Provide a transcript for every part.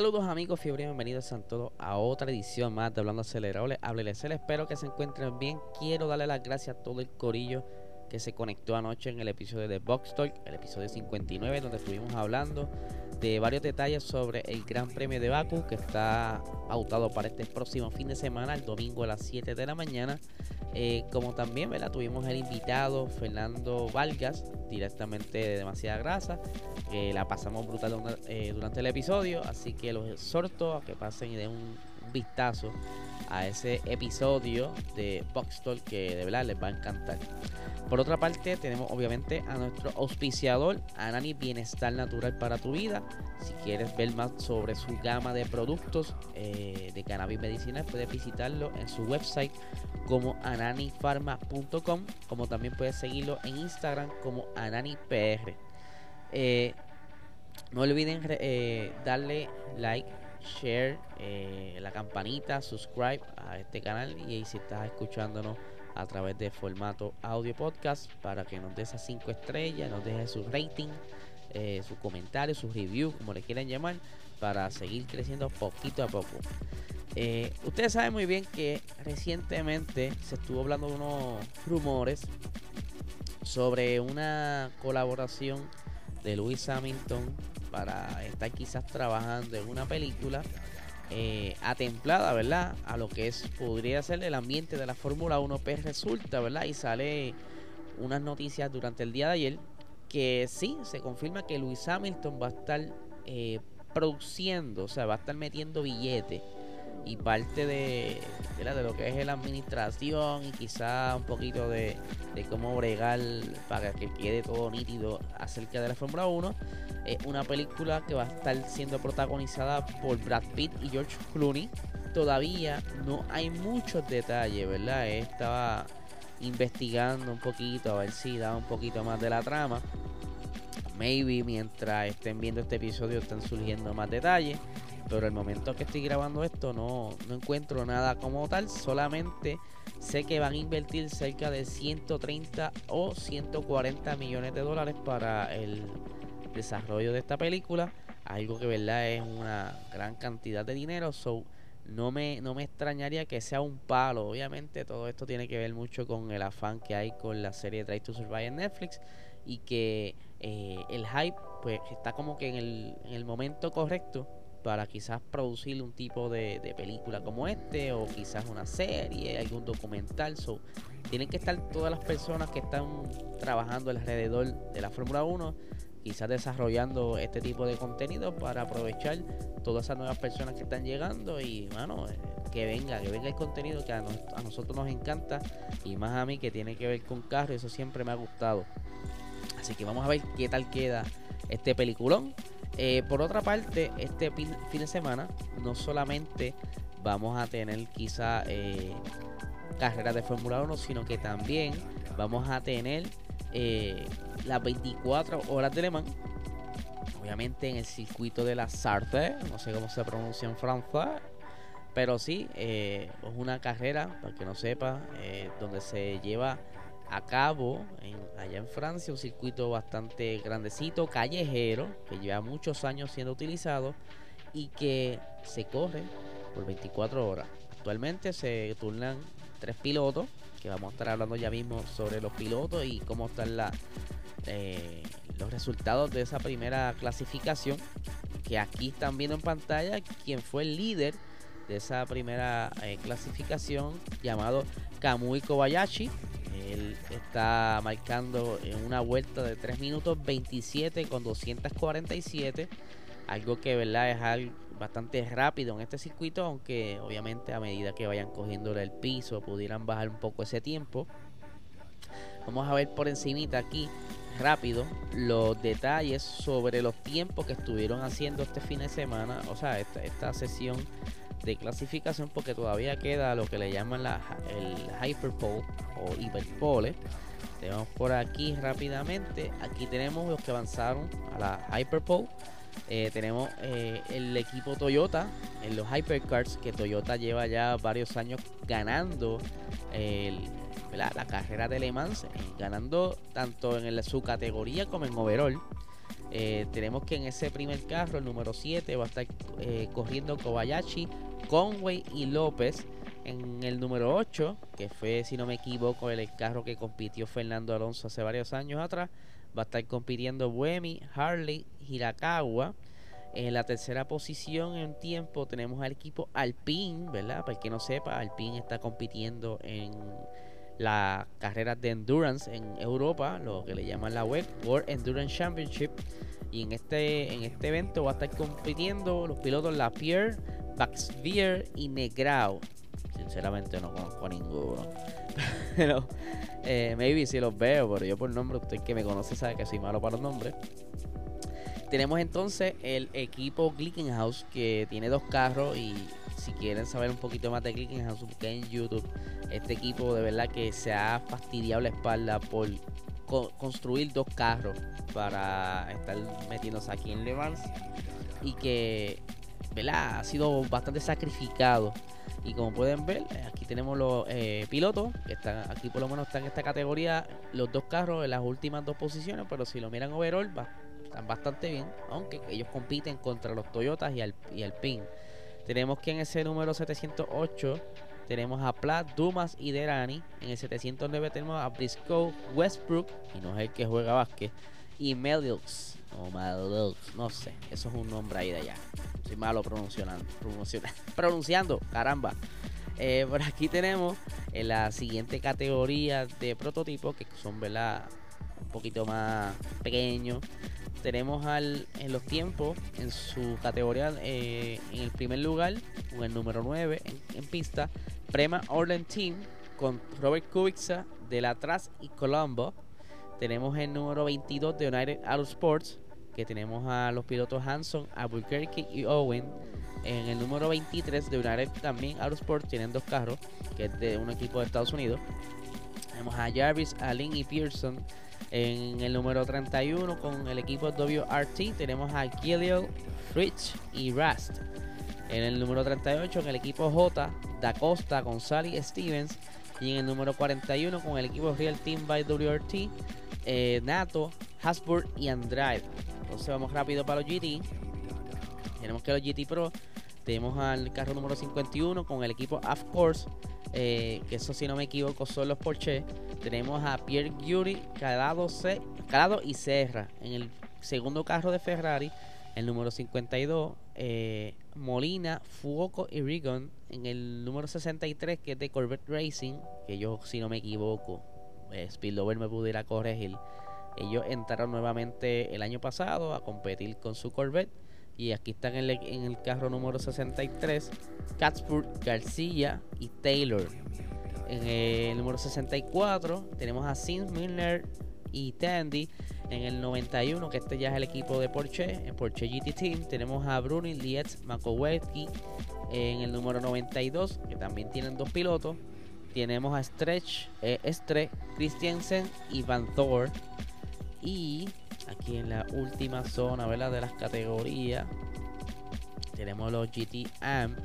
Saludos amigos fiebre, bienvenidos a todos a otra edición más de Hablando Acelerado. Les espero que se encuentren bien. Quiero darle las gracias a todo el corillo que se conectó anoche en el episodio de Box Talk, el episodio 59, donde estuvimos hablando de varios detalles sobre el Gran Premio de Baku que está pautado para este próximo fin de semana, el domingo a las 7 de la mañana. Eh, como también ¿verdad? tuvimos el invitado Fernando Vargas, directamente de Demasiada Grasa, la pasamos brutal eh, durante el episodio, así que los exhorto a que pasen y den un, vistazo a ese episodio de Box Talk que de verdad les va a encantar. Por otra parte, tenemos obviamente a nuestro auspiciador, Anani Bienestar Natural para tu vida. Si quieres ver más sobre su gama de productos eh, de cannabis medicinal, puedes visitarlo en su website como ananifarma.com, como también puedes seguirlo en Instagram como ananipr. Eh, no olviden eh, darle like, share, eh, la campanita, subscribe a este canal y si estás escuchándonos a través de formato audio podcast para que nos des esas 5 estrellas, nos deje su rating, eh, sus comentarios, sus reviews, como le quieran llamar, para seguir creciendo poquito a poco. ustedes saben muy bien que recientemente se estuvo hablando de unos rumores sobre una colaboración de Louis Hamilton para estar quizás trabajando en una película eh, atemplada, ¿verdad? A lo que es podría ser el ambiente de la Fórmula 1, pues resulta, ¿verdad? Y sale unas noticias durante el día de ayer que sí, se confirma que Louis Hamilton va a estar eh, produciendo, o sea, va a estar metiendo billetes y parte de, de, lo que es la administración y quizá un poquito de, cómo bregar para que quede todo nítido acerca de la Fórmula 1. Es una película que va a estar siendo protagonizada por Brad Pitt y George Clooney. Todavía no hay muchos detalles, ¿verdad? Estaba investigando un poquito a ver si da un poquito más de la trama. Maybe mientras estén viendo este episodio están surgiendo más detalles pero el momento que estoy grabando esto no, no encuentro nada como tal, solamente sé que van a invertir cerca de 130 o 140 millones de dólares para el desarrollo de esta película, algo que verdad es una gran cantidad de dinero, so no me, no me extrañaría que sea un palo. Obviamente todo esto tiene que ver mucho con el afán que hay con la serie Try to Survive en Netflix y que eh, el hype pues está como que en el, en el momento correcto para quizás producir un tipo de, película como este o quizás una serie, algún documental. So, tienen que estar todas las personas que están trabajando alrededor de la Fórmula 1, quizás desarrollando este tipo de contenido para aprovechar todas esas nuevas personas que están llegando y, bueno, eh, que venga, que venga el contenido que a, a nosotros nos encanta y más a mí que tiene que ver con carro, eso siempre me ha gustado. Así que vamos a ver qué tal queda este peliculón. Eh, por otra parte, este fin, de semana no solamente vamos a tener quizá eh, carreras de Fórmula 1, sino que también vamos a tener eh, las 24 horas de Le Mans. Obviamente en el circuito de la Sarthe, no sé cómo se pronuncia en francés, pero sí, es una carrera, para que no sepa, donde se lleva a cabo en, allá en Francia, un circuito bastante grandecito, callejero, que lleva muchos años siendo utilizado y que se corre por 24 horas. Actualmente se turnan tres pilotos, que vamos a estar hablando ya mismo sobre los pilotos y cómo están la, eh, los resultados de esa primera clasificación, que aquí están viendo en pantalla quién fue el líder de esa primera eh, clasificación llamado Kamui Kobayashi él está marcando en una vuelta de 3 minutos 27 con 247. Algo que verdad es algo bastante rápido en este circuito, aunque obviamente a medida que vayan cogiendo el piso pudieran bajar un poco ese tiempo. Vamos a ver por encimita aquí rápido los detalles sobre los tiempos que estuvieron haciendo este fin de semana, o sea, esta, esta sesión de clasificación porque todavía queda lo que le llaman la, el Hyperpole o Hyperpole. Tenemos por aquí rápidamente, aquí tenemos los que avanzaron a la Hyperpole. Eh, tenemos eh, el equipo Toyota en los Hypercars, que Toyota lleva ya varios años ganando la carrera de Le Mans, eh, ganando tanto en su categoría como en overall. tenemos que en ese primer carro, el número 7, va a estar corriendo Kobayashi, Conway y López. En el número 8, que fue, si no me equivoco, el carro que compitió Fernando Alonso hace varios años atrás, va a estar compitiendo Buemi, Harley, Hirakawa. En la tercera posición en tiempo tenemos al equipo Alpine, ¿verdad? Para el que no sepa, Alpine está compitiendo en las carreras de endurance en Europa, lo que le llaman la WEC, World Endurance Championship. Y en este, en este evento va a estar compitiendo los pilotos Lapierre, Baxvier y Negrao. Sinceramente no conozco a ninguno. pero eh, maybe si los veo, pero yo por nombre, usted que me conoce sabe que soy malo para los nombres. Tenemos entonces el equipo Glickenhaus que tiene dos carros y si quieren saber un poquito más de Glickenhaus, busquen en YouTube. Este equipo de verdad que se ha fastidiado la espalda por construir dos carros para estar metiéndose aquí en Le y que ¿verdad? ha sido bastante sacrificado y como pueden ver, aquí tenemos los eh, pilotos, que están aquí por lo menos están en esta categoría, los dos carros en las últimas dos posiciones, pero si lo miran overall, están bastante bien, aunque ellos compiten contra los Toyotas y, al, y Alpine. Tenemos que en ese número 708 tenemos a Platt, Dumas y Derani. En el 709 tenemos a Briscoe, Westbrook, y no es el que juega básquet, y Melux, o Melux, no sé, eso es un nombre ahí de allá malo pronunciando, pronunciando, caramba. Eh, por aquí tenemos en la siguiente categoría de prototipos que son ¿verdad? un poquito más pequeños. Tenemos al, en los tiempos en su categoría eh, en el primer lugar, con el número 9 en, pista, Prema Orlen Team con Robert Kubica de la atrás y Colombo. Tenemos el número 22 de United Auto Sports que tenemos a los pilotos Hanson, Albuquerque y Owen. En el número 23 de United también Autosport tienen dos carros, que es de un equipo de Estados Unidos. Tenemos a Jarvis, Allen y Pearson. En el número 31 con el equipo WRT tenemos a Gillian, Fritz y Rust. En el número 38 con el equipo J, Da Costa, González Stevens. Y en el número 41 con el equipo Real Team by WRT, eh, Nato, Hasbro y Andrade. Entonces vamos rápido para los GT. Tenemos que los GT Pro. Tenemos al carro número 51 con el equipo Of Course. Eh, que eso si no me equivoco son los Porsche. Tenemos a Pierre Gury, Calado, Calado y Serra. En el segundo carro de Ferrari. El número 52. Eh, Molina, Fuoco y Rigon. En el número 63 que es de Corvette Racing. Que yo si no me equivoco. Eh, Spillover me pudiera corregir. Ellos entraron nuevamente el año pasado a competir con su Corvette. Y aquí están en el, carro número 63, Catsburg, García y Taylor. En el número 64 tenemos a Sims Milner y Tandy. En el 91, que este ya es el equipo de Porsche, en Porsche GT Team, tenemos a Bruni, Lietz, Makowski. En el número 92, que también tienen dos pilotos, tenemos a Stretch, eh, Christiansen y Van Thor. Y aquí en la última zona ¿verdad? de las categorías tenemos los GT AM.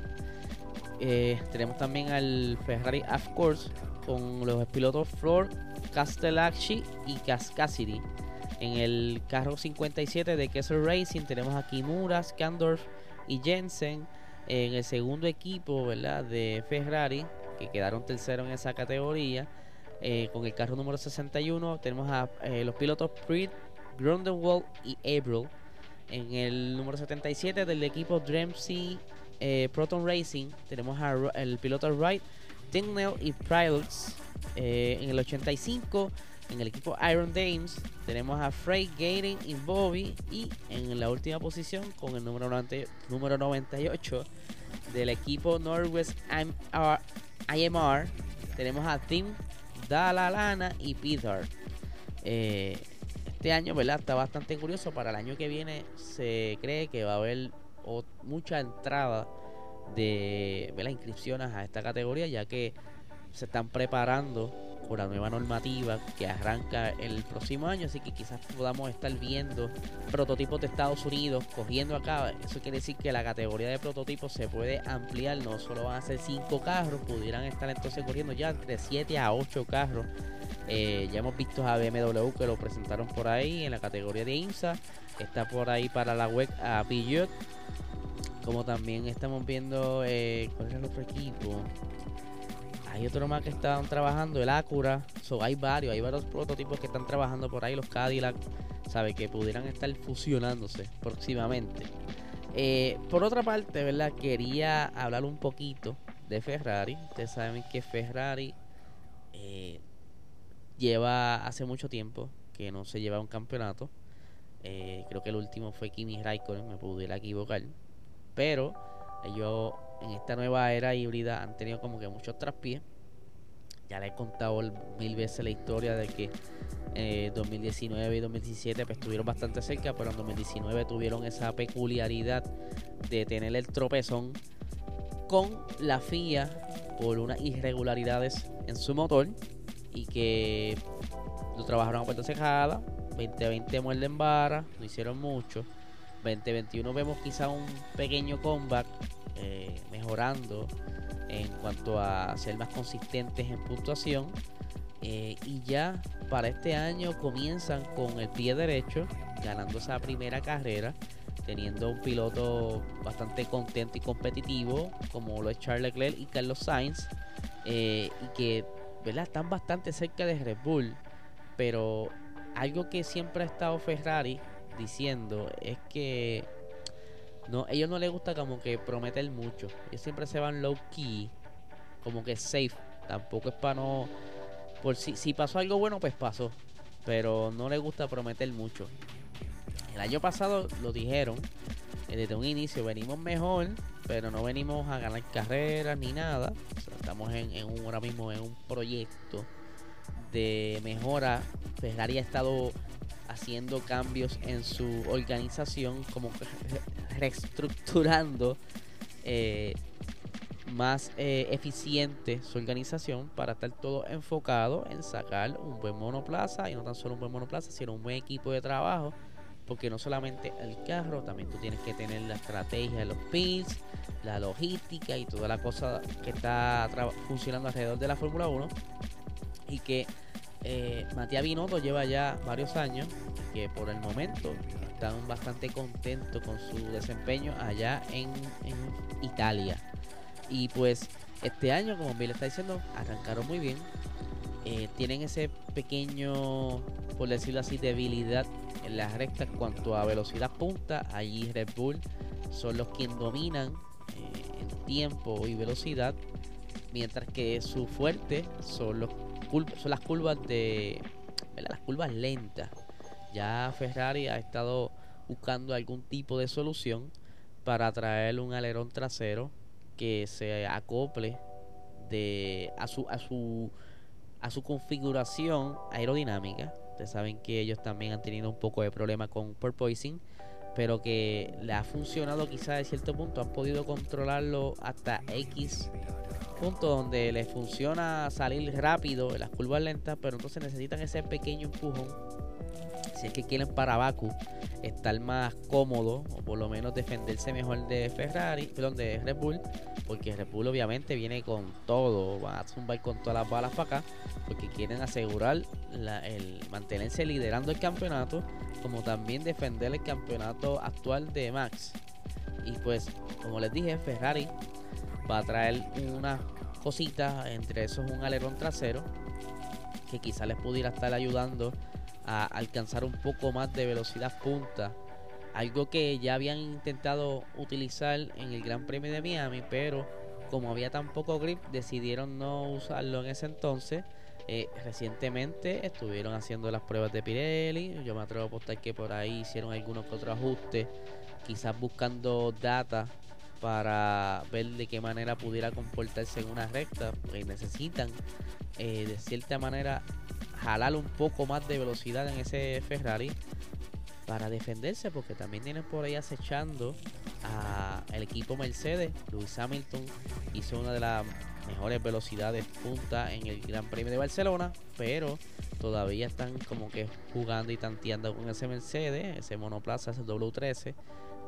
Eh, tenemos también al Ferrari Of Course con los pilotos Flor, Castellacci y Cascasity. En el carro 57 de Kessel Racing tenemos a Kimura, Skandorf y Jensen. En el segundo equipo ¿verdad? de Ferrari, que quedaron tercero en esa categoría, eh, con el carro número 61 tenemos a eh, los pilotos Preet, Grundenwald y April. En el número 77 del equipo Dremsey eh, Proton Racing tenemos al piloto Wright, Tingnell y Pilots. en el 85 en el equipo Iron Dames tenemos a Frey, Gating y Bobby. Y en la última posición con el número, número 98 del equipo Northwest IMR tenemos a Tim Dalalana y Peter. Eh, este año, ¿verdad? Está bastante curioso. Para el año que viene se cree que va a haber mucha entrada de las inscripciones a esta categoría, ya que se están preparando por la nueva normativa que arranca el próximo año, así que quizás podamos estar viendo prototipos de Estados Unidos cogiendo acá. Eso quiere decir que la categoría de prototipos se puede ampliar, no solo van a ser 5 carros, pudieran estar entonces corriendo ya entre 7 a 8 carros. Eh, ya hemos visto a BMW que lo presentaron por ahí en la categoría de IMSA, está por ahí para la web a Peugeot, como también estamos viendo, eh, ¿cuál es el otro equipo? Hay otro más que están trabajando, el Acura. So, hay varios, hay varios prototipos que están trabajando por ahí, los Cadillac, sabe que pudieran estar fusionándose próximamente. Eh, por otra parte, ¿verdad? Quería hablar un poquito de Ferrari. Ustedes saben que Ferrari eh, lleva hace mucho tiempo que no se lleva un campeonato. Eh, creo que el último fue Kimi Raikkonen, me pudiera equivocar. Pero ellos en esta nueva era híbrida han tenido como que muchos traspiés. Ya les he contado mil veces la historia de que eh, 2019 y 2017 pues, estuvieron bastante cerca, pero en 2019 tuvieron esa peculiaridad de tener el tropezón con la FIA por unas irregularidades en su motor y que lo trabajaron a puerta cerrada. 2020 muerden vara, no hicieron mucho. 2021 vemos quizá un pequeño comeback eh, mejorando en cuanto a ser más consistentes en puntuación. Eh, y ya para este año comienzan con el pie derecho, ganando esa primera carrera, teniendo un piloto bastante contento y competitivo, como lo es Charles Leclerc y Carlos Sainz, eh, y que ¿verdad? están bastante cerca de Red Bull. Pero algo que siempre ha estado Ferrari diciendo es que no, ellos no les gusta como que prometer mucho. Ellos siempre se van low key, como que safe. Tampoco es para no. Por si, si pasó algo bueno, pues pasó. Pero no les gusta prometer mucho. El año pasado lo dijeron. Eh, desde un inicio venimos mejor, pero no venimos a ganar carreras ni nada. estamos en, en un, ahora mismo en un proyecto de mejora. Ferrari ha estado haciendo cambios en su organización, como reestructurando eh, más eh, eficiente su organización para estar todo enfocado en sacar un buen monoplaza y no tan solo un buen monoplaza, sino un buen equipo de trabajo. Porque no solamente el carro, también tú tienes que tener la estrategia de los pins, la logística y toda la cosa que está funcionando alrededor de la Fórmula 1. Y que eh, Matías Binotto lleva ya varios años que por el momento están bastante contentos con su desempeño allá en, Italia. Y pues este año, como Bill está diciendo, arrancaron muy bien. Eh, tienen ese pequeño, por decirlo así, debilidad en las rectas cuanto a velocidad punta. Allí Red Bull son los quienes dominan eh, en tiempo y velocidad. Mientras que su fuerte son los son las curvas de las curvas lentas. Ya Ferrari ha estado buscando algún tipo de solución para traer un alerón trasero que se acople de a su a su a su configuración aerodinámica. Ustedes saben que ellos también han tenido un poco de problema con porpoising, pero que le ha funcionado quizá de cierto punto, han podido controlarlo hasta X punto donde les funciona salir rápido en las curvas lentas, pero entonces necesitan ese pequeño empujón. Si es que quieren para Baku estar más cómodo o por lo menos defenderse mejor de Ferrari, perdón, de Red Bull, porque Red Bull obviamente viene con todo, van a zumbar con todas las balas para acá, porque quieren asegurar el mantenerse liderando el campeonato, como también defender el campeonato actual de Max. Y pues, como les dije, Ferrari va a traer unas cositas, entre esos un alerón trasero, que quizá les pudiera estar ayudando a alcanzar un poco más de velocidad punta. Algo que ya habían intentado utilizar en el Gran Premio de Miami, pero como había tan poco grip, decidieron no usarlo en ese entonces. Eh, recientemente estuvieron haciendo las pruebas de Pirelli. Yo me atrevo a apostar que por ahí hicieron algunos que otros ajustes, quizás buscando data para ver de qué manera pudiera comportarse en una recta, porque necesitan eh, de cierta manera jalar un poco más de velocidad en ese Ferrari para defenderse, porque también tienen por ahí acechando al equipo Mercedes. Lewis Hamilton hizo una de las mejores velocidades punta en el Gran Premio de Barcelona, pero todavía están como que jugando y tanteando con ese Mercedes, ese monoplaza, ese W13,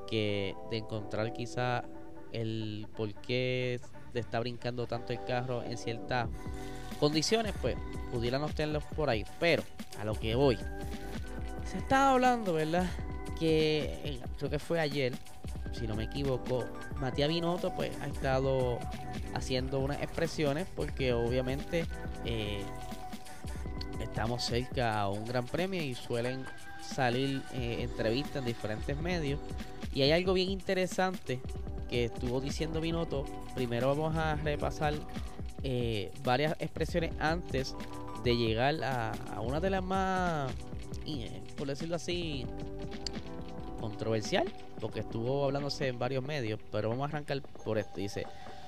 que de encontrar quizá el por qué está brincando tanto el carro en ciertas condiciones, pues pudieran obtenerlos por ahí. Pero a lo que voy, se estaba hablando, ¿verdad? Que eh, creo que fue ayer, si no me equivoco, Matías Binotto pues ha estado haciendo unas expresiones porque obviamente eh, estamos cerca a un gran premio y suelen salir eh, entrevistas en diferentes medios y hay algo bien interesante que estuvo diciendo Binotto. Primero vamos a repasar eh, varias expresiones antes de llegar a, una de las más, eh, por decirlo así, controversial, porque estuvo hablándose en varios medios, pero vamos a arrancar por esto. Dice,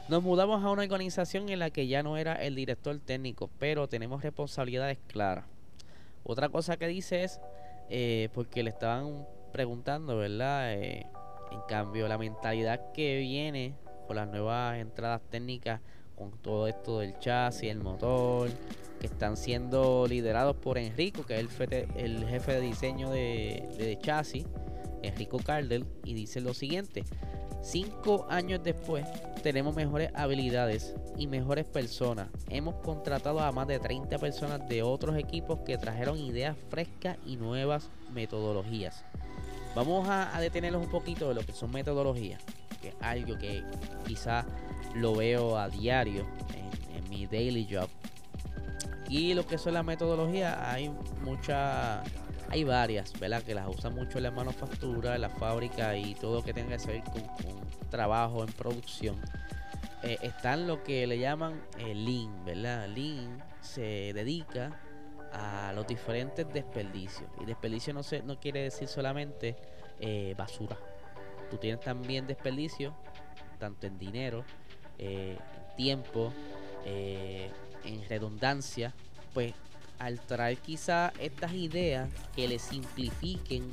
nos mudamos a una organización en la que ya no era el director técnico, pero tenemos responsabilidades claras. Otra cosa que dice es, eh, porque le estaban preguntando, ¿verdad? En cambio, la mentalidad que viene con las nuevas entradas técnicas con todo esto del chasis, el motor, que están siendo liderados por Enrico, que es el, jefe de diseño de, chasis, Enrico Cardel, y dice lo siguiente. Cinco años después tenemos mejores habilidades y mejores personas. Hemos contratado a más de 30 personas de otros equipos que trajeron ideas frescas y nuevas metodologías. Vamos a, a un poquito de lo que son metodologías, que es algo que quizá lo veo a diario en, mi daily job. Y lo que son las metodologías, hay muchas, hay varias, ¿verdad? Que las usan mucho en la manufactura, la fábrica y todo lo que tenga que ver con, trabajo en producción. Eh, están lo que le llaman eh, Lean, ¿verdad? Lean se dedica a los diferentes desperdicios. Y desperdicio no, se, no quiere decir solamente eh, basura. Tú tienes también desperdicio, tanto en dinero, eh, tiempo, eh, en redundancia, pues al traer quizá estas ideas que le simplifiquen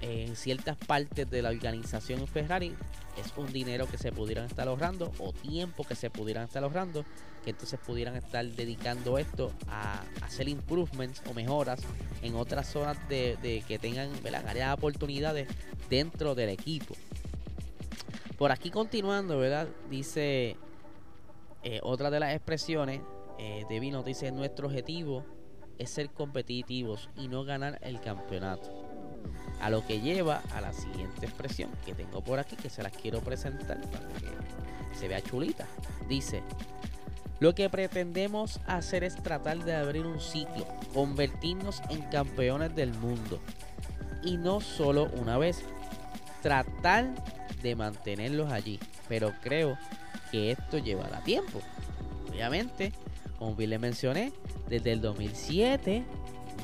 en ciertas partes de la organización Ferrari, es un dinero que se pudieran estar ahorrando o tiempo que se pudieran estar ahorrando, que entonces pudieran estar dedicando esto a, hacer improvements o mejoras en otras zonas de, que tengan áreas de oportunidades dentro del equipo. Por aquí continuando, ¿verdad? Dice eh, otra de las expresiones eh, dice, nuestro objetivo es ser competitivos y no ganar el campeonato. A lo que lleva a la siguiente expresión que tengo por aquí, que se las quiero presentar para que se vea chulita. Dice, lo que pretendemos hacer es tratar de abrir un ciclo, convertirnos en campeones del mundo. Y no solo una vez, tratar de mantenerlos allí. Pero creo que esto llevará tiempo. Obviamente, como bien le mencioné, desde el 2007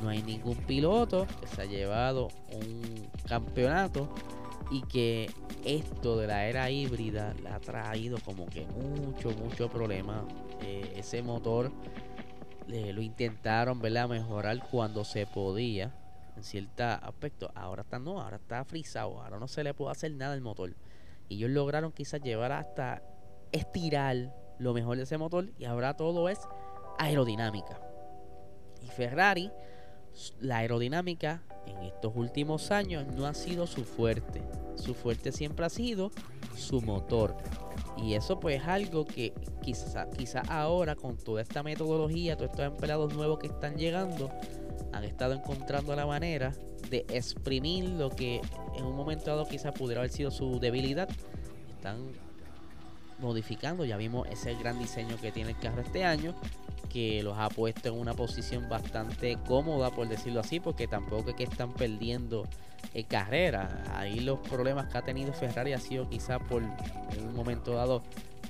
no hay ningún piloto que se ha llevado un campeonato y que esto de la era híbrida le ha traído como que mucho, mucho problema. Eh, ese motor eh, lo intentaron ¿verdad? mejorar cuando se podía en cierto aspecto. Ahora está no, ahora está frisado, ahora no se le puede hacer nada al motor. Y ellos lograron quizás llevar hasta estirar lo mejor de ese motor y ahora todo es aerodinámica. Y Ferrari, la aerodinámica en estos últimos años no ha sido su fuerte. Su fuerte siempre ha sido su motor. Y eso pues es algo que quizá, quizá ahora con toda esta metodología, todos estos empleados nuevos que están llegando, han estado encontrando la manera de exprimir lo que en un momento dado quizás pudiera haber sido su debilidad. Están modificando, ya vimos ese gran diseño que tiene el carro este año, que los ha puesto en una posición bastante cómoda, por decirlo así, porque tampoco es que están perdiendo en carrera. Ahí los problemas que ha tenido Ferrari ha sido quizás por en un momento dado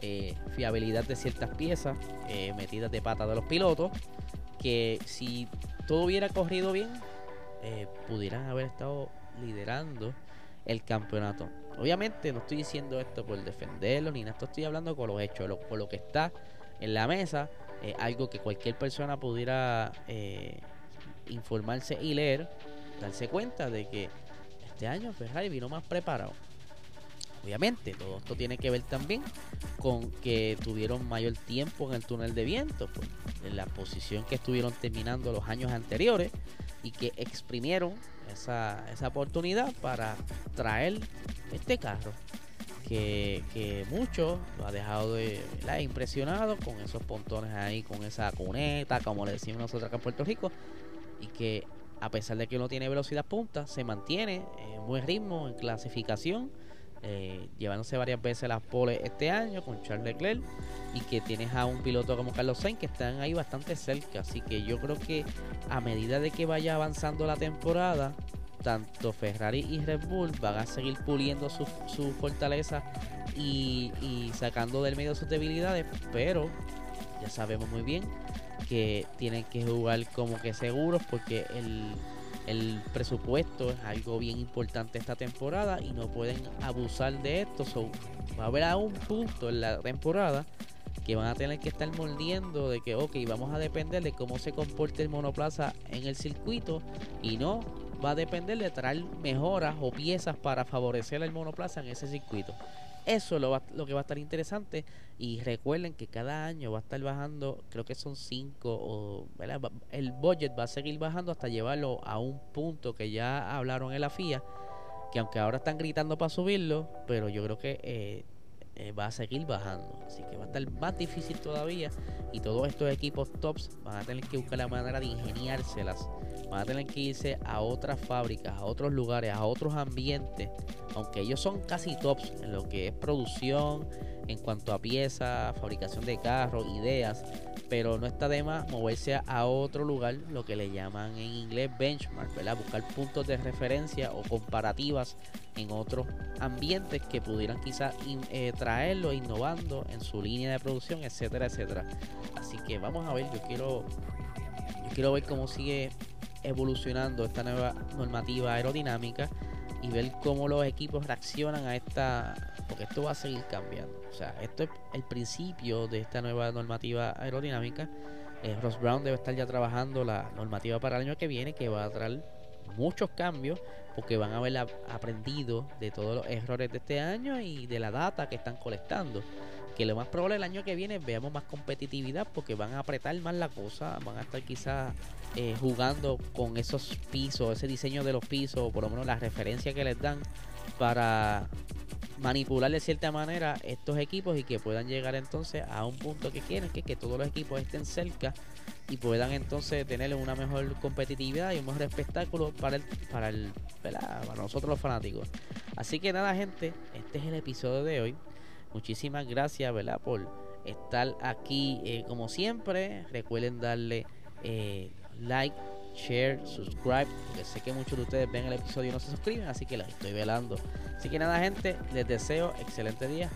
eh, fiabilidad de ciertas piezas eh, metidas de pata de los pilotos, que si todo hubiera corrido bien, eh, pudieran haber estado liderando el campeonato. Obviamente no estoy diciendo esto por defenderlo ni nada, estoy hablando con los hechos, con lo que está en la mesa eh, algo que cualquier persona pudiera eh, informarse y leer, darse cuenta de que este año Ferrari vino más preparado. Obviamente, todo esto tiene que ver también con que tuvieron mayor tiempo en el túnel de viento, pues, en la posición que estuvieron terminando los años anteriores y que exprimieron esa, esa oportunidad para traer este carro que, que mucho lo ha dejado de impresionado con esos pontones ahí, con esa cuneta, como le decimos nosotros acá en Puerto Rico, y que a pesar de que no tiene velocidad punta, se mantiene en buen ritmo en clasificación eh, llevándose varias veces las poles este año con Charles Leclerc y que tienes a un piloto como Carlos Sainz que están ahí bastante cerca. Así que yo creo que a medida de que vaya avanzando la temporada, tanto Ferrari y Red Bull van a seguir puliendo su, su fortaleza y, y sacando del medio sus debilidades, pero ya sabemos muy bien que tienen que jugar como que seguros porque el el presupuesto es algo bien importante esta temporada y no pueden abusar de esto. va a haber a un punto en la temporada que van a tener que estar mordiendo de que, ok, vamos a depender de cómo se comporte el monoplaza en el circuito y no va a depender de traer mejoras o piezas para favorecer el monoplaza en ese circuito. Eso es lo, lo, que va a estar interesante. Y recuerden que cada año va a estar bajando, creo que son 5 o el budget va a seguir bajando hasta llevarlo a un punto que ya hablaron en la FIA. Que aunque ahora están gritando para subirlo, pero yo creo que eh, eh, va a seguir bajando. Así que va a estar más difícil todavía. Y todos estos equipos tops van a tener que buscar la manera de ingeniárselas. Van a tener que irse a otras fábricas, a otros lugares, a otros ambientes. Aunque ellos son casi tops en lo que es producción, en cuanto a piezas, fabricación de carros, ideas pero no está de más moverse a otro lugar, lo que le llaman en inglés benchmark, ¿verdad? Buscar puntos de referencia o comparativas en otros ambientes que pudieran quizás eh, traerlo, innovando en su línea de producción, etcétera, etcétera. Así que vamos a ver, yo quiero, yo quiero ver cómo sigue evolucionando esta nueva normativa aerodinámica y ver cómo los equipos reaccionan a esta, porque esto va a seguir cambiando. O sea, esto es el principio de esta nueva normativa aerodinámica. Eh, Ross Brown debe estar ya trabajando la normativa para el año que viene, que va a traer muchos cambios, porque van a haber aprendido de todos los errores de este año y de la data que están colectando. Que lo más probable el año que viene veamos más competitividad porque van a apretar más la cosa, van a estar quizás eh, jugando con esos pisos, ese diseño de los pisos, por lo menos la referencia que les dan para manipular de cierta manera estos equipos y que puedan llegar entonces a un punto que quieren, que, que todos los equipos estén cerca y puedan entonces tener una mejor competitividad y un mejor espectáculo para el, para el, para nosotros los fanáticos. Así que nada, gente, este es el episodio de hoy. Muchísimas gracias, ¿verdad? Por estar aquí eh, como siempre. Recuerden darle eh, like, share, subscribe, porque sé que muchos de ustedes ven el episodio y no se suscriben, así que los estoy velando. Así que nada, gente, les deseo excelente día.